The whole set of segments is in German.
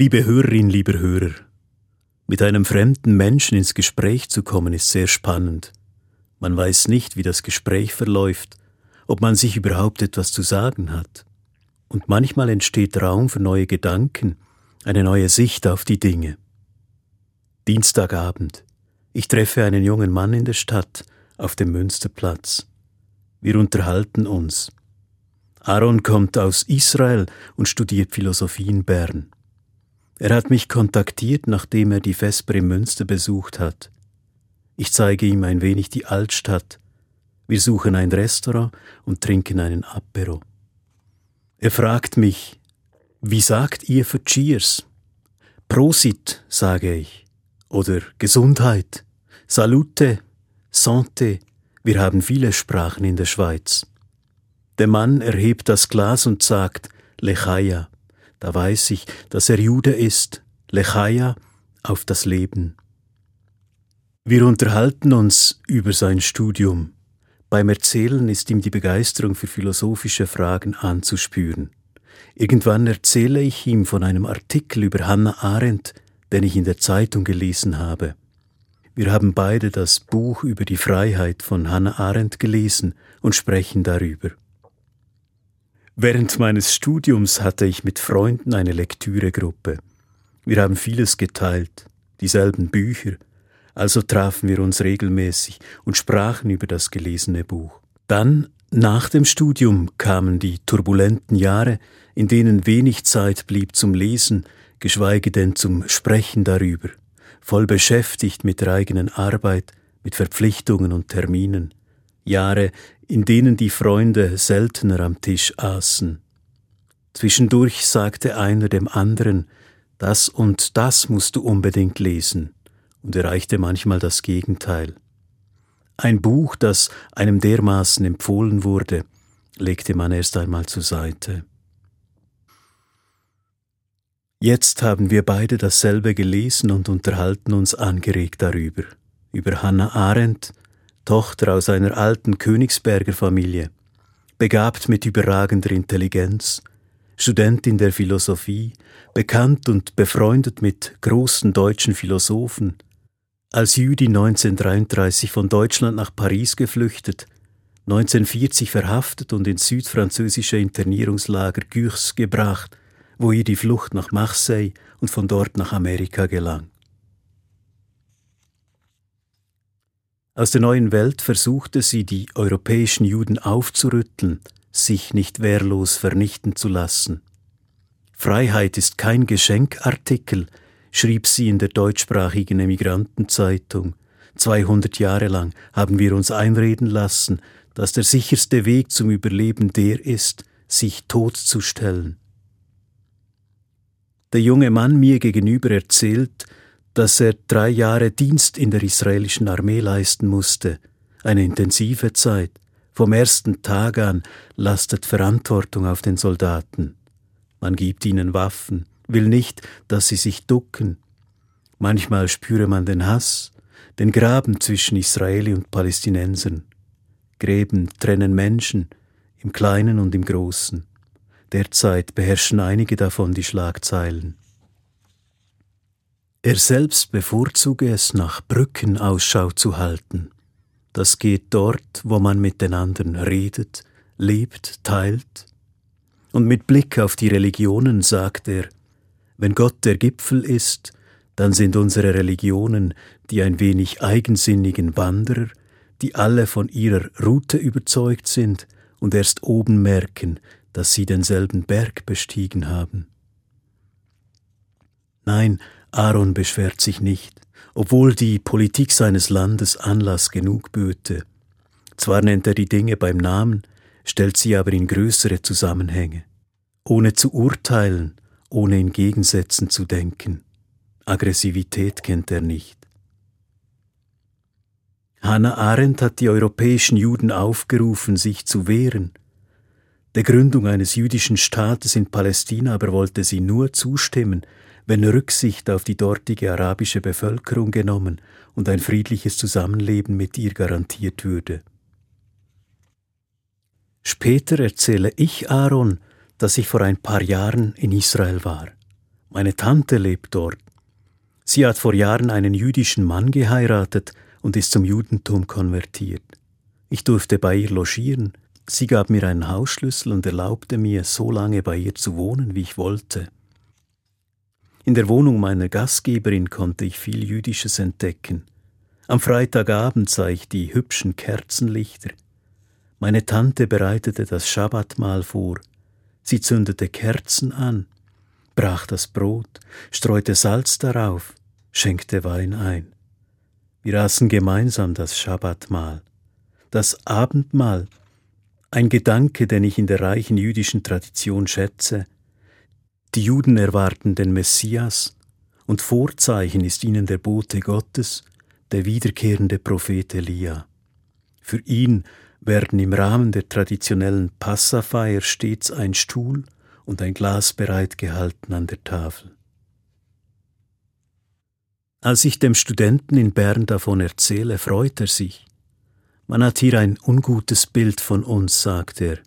Liebe Hörerin, lieber Hörer, mit einem fremden Menschen ins Gespräch zu kommen ist sehr spannend. Man weiß nicht, wie das Gespräch verläuft, ob man sich überhaupt etwas zu sagen hat. Und manchmal entsteht Raum für neue Gedanken, eine neue Sicht auf die Dinge. Dienstagabend. Ich treffe einen jungen Mann in der Stadt auf dem Münsterplatz. Wir unterhalten uns. Aaron kommt aus Israel und studiert Philosophie in Bern. Er hat mich kontaktiert, nachdem er die Vesper im Münster besucht hat. Ich zeige ihm ein wenig die Altstadt. Wir suchen ein Restaurant und trinken einen Apero. Er fragt mich, wie sagt ihr für Cheers? Prosit, sage ich. Oder Gesundheit. Salute, Santé. Wir haben viele Sprachen in der Schweiz. Der Mann erhebt das Glas und sagt Lechaia. Da weiß ich, dass er Jude ist, Lechaia, auf das Leben. Wir unterhalten uns über sein Studium. Beim Erzählen ist ihm die Begeisterung für philosophische Fragen anzuspüren. Irgendwann erzähle ich ihm von einem Artikel über Hannah Arendt, den ich in der Zeitung gelesen habe. Wir haben beide das Buch über die Freiheit von Hannah Arendt gelesen und sprechen darüber. Während meines Studiums hatte ich mit Freunden eine Lektüregruppe. Wir haben vieles geteilt, dieselben Bücher, also trafen wir uns regelmäßig und sprachen über das gelesene Buch. Dann, nach dem Studium, kamen die turbulenten Jahre, in denen wenig Zeit blieb zum Lesen, geschweige denn zum Sprechen darüber, voll beschäftigt mit der eigenen Arbeit, mit Verpflichtungen und Terminen. Jahre, in denen die Freunde seltener am Tisch aßen. Zwischendurch sagte einer dem anderen, das und das musst du unbedingt lesen, und erreichte manchmal das Gegenteil. Ein Buch, das einem dermaßen empfohlen wurde, legte man erst einmal zur Seite. Jetzt haben wir beide dasselbe gelesen und unterhalten uns angeregt darüber, über Hannah Arendt, Tochter aus einer alten Königsberger Familie, begabt mit überragender Intelligenz, Studentin der Philosophie, bekannt und befreundet mit großen deutschen Philosophen, als Jüdin 1933 von Deutschland nach Paris geflüchtet, 1940 verhaftet und ins südfranzösische Internierungslager Gurs gebracht, wo ihr die Flucht nach Marseille und von dort nach Amerika gelang. Aus der neuen Welt versuchte sie, die europäischen Juden aufzurütteln, sich nicht wehrlos vernichten zu lassen. Freiheit ist kein Geschenkartikel, schrieb sie in der deutschsprachigen Emigrantenzeitung. 200 Jahre lang haben wir uns einreden lassen, dass der sicherste Weg zum Überleben der ist, sich totzustellen. Der junge Mann mir gegenüber erzählt, dass er drei Jahre Dienst in der israelischen Armee leisten musste, eine intensive Zeit. Vom ersten Tag an lastet Verantwortung auf den Soldaten. Man gibt ihnen Waffen, will nicht, dass sie sich ducken. Manchmal spüre man den Hass, den Graben zwischen Israeli und Palästinensern. Gräben trennen Menschen, im Kleinen und im Großen. Derzeit beherrschen einige davon die Schlagzeilen. Er selbst bevorzuge es, nach Brücken Ausschau zu halten. Das geht dort, wo man mit den anderen redet, lebt, teilt. Und mit Blick auf die Religionen sagt er, wenn Gott der Gipfel ist, dann sind unsere Religionen die ein wenig eigensinnigen Wanderer, die alle von ihrer Route überzeugt sind und erst oben merken, dass sie denselben Berg bestiegen haben. Nein, Aaron beschwert sich nicht, obwohl die Politik seines Landes Anlass genug böte. Zwar nennt er die Dinge beim Namen, stellt sie aber in größere Zusammenhänge, ohne zu urteilen, ohne in Gegensätzen zu denken. Aggressivität kennt er nicht. Hannah Arendt hat die europäischen Juden aufgerufen, sich zu wehren. Der Gründung eines jüdischen Staates in Palästina aber wollte sie nur zustimmen, wenn Rücksicht auf die dortige arabische Bevölkerung genommen und ein friedliches Zusammenleben mit ihr garantiert würde. Später erzähle ich Aaron, dass ich vor ein paar Jahren in Israel war. Meine Tante lebt dort. Sie hat vor Jahren einen jüdischen Mann geheiratet und ist zum Judentum konvertiert. Ich durfte bei ihr logieren. Sie gab mir einen Hausschlüssel und erlaubte mir, so lange bei ihr zu wohnen, wie ich wollte. In der Wohnung meiner Gastgeberin konnte ich viel Jüdisches entdecken. Am Freitagabend sah ich die hübschen Kerzenlichter. Meine Tante bereitete das Schabbatmahl vor. Sie zündete Kerzen an, brach das Brot, streute Salz darauf, schenkte Wein ein. Wir aßen gemeinsam das Schabbatmahl. Das Abendmahl, ein Gedanke, den ich in der reichen jüdischen Tradition schätze. Die Juden erwarten den Messias, und Vorzeichen ist ihnen der Bote Gottes, der wiederkehrende Prophet Elia. Für ihn werden im Rahmen der traditionellen Passafeier stets ein Stuhl und ein Glas bereitgehalten an der Tafel. Als ich dem Studenten in Bern davon erzähle, freut er sich. Man hat hier ein ungutes Bild von uns, sagt er.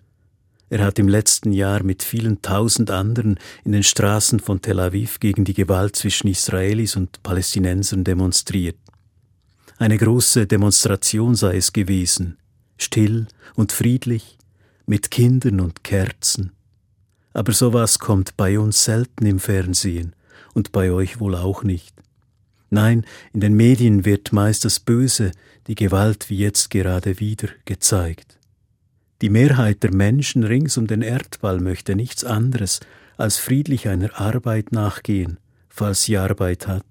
Er hat im letzten Jahr mit vielen tausend anderen in den Straßen von Tel Aviv gegen die Gewalt zwischen Israelis und Palästinensern demonstriert. Eine große Demonstration sei es gewesen, still und friedlich, mit Kindern und Kerzen. Aber sowas kommt bei uns selten im Fernsehen und bei euch wohl auch nicht. Nein, in den Medien wird meist das Böse, die Gewalt wie jetzt gerade wieder gezeigt. Die Mehrheit der Menschen rings um den Erdball möchte nichts anderes als friedlich einer Arbeit nachgehen, falls sie Arbeit hat,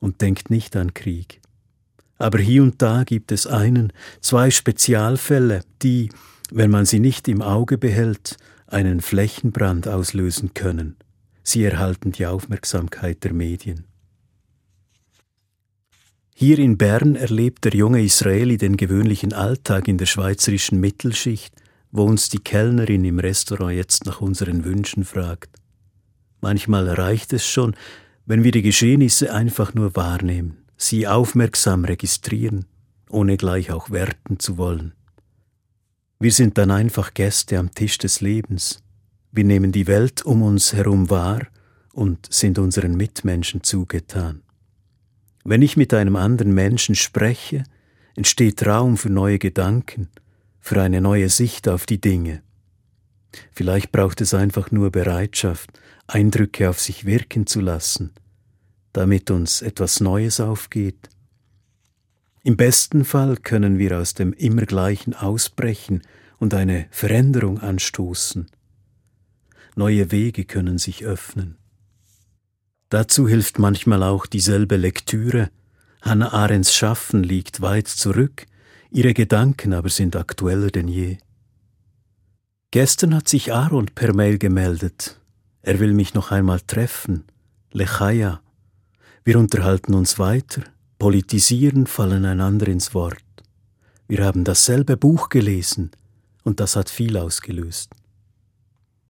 und denkt nicht an Krieg. Aber hier und da gibt es einen, zwei Spezialfälle, die, wenn man sie nicht im Auge behält, einen Flächenbrand auslösen können. Sie erhalten die Aufmerksamkeit der Medien. Hier in Bern erlebt der junge Israeli den gewöhnlichen Alltag in der schweizerischen Mittelschicht, wo uns die Kellnerin im Restaurant jetzt nach unseren Wünschen fragt. Manchmal reicht es schon, wenn wir die Geschehnisse einfach nur wahrnehmen, sie aufmerksam registrieren, ohne gleich auch werten zu wollen. Wir sind dann einfach Gäste am Tisch des Lebens. Wir nehmen die Welt um uns herum wahr und sind unseren Mitmenschen zugetan. Wenn ich mit einem anderen Menschen spreche, entsteht Raum für neue Gedanken, für eine neue Sicht auf die Dinge. Vielleicht braucht es einfach nur Bereitschaft, Eindrücke auf sich wirken zu lassen, damit uns etwas Neues aufgeht. Im besten Fall können wir aus dem Immergleichen ausbrechen und eine Veränderung anstoßen. Neue Wege können sich öffnen. Dazu hilft manchmal auch dieselbe Lektüre. Hannah Arendts Schaffen liegt weit zurück, ihre Gedanken aber sind aktueller denn je. Gestern hat sich Aaron per Mail gemeldet. Er will mich noch einmal treffen. Lechaya. Wir unterhalten uns weiter, politisieren, fallen einander ins Wort. Wir haben dasselbe Buch gelesen und das hat viel ausgelöst.